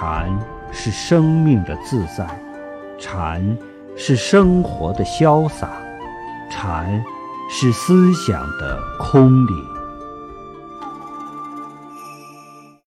禅是生命的自在禅是生活的潇洒禅是思想的空灵。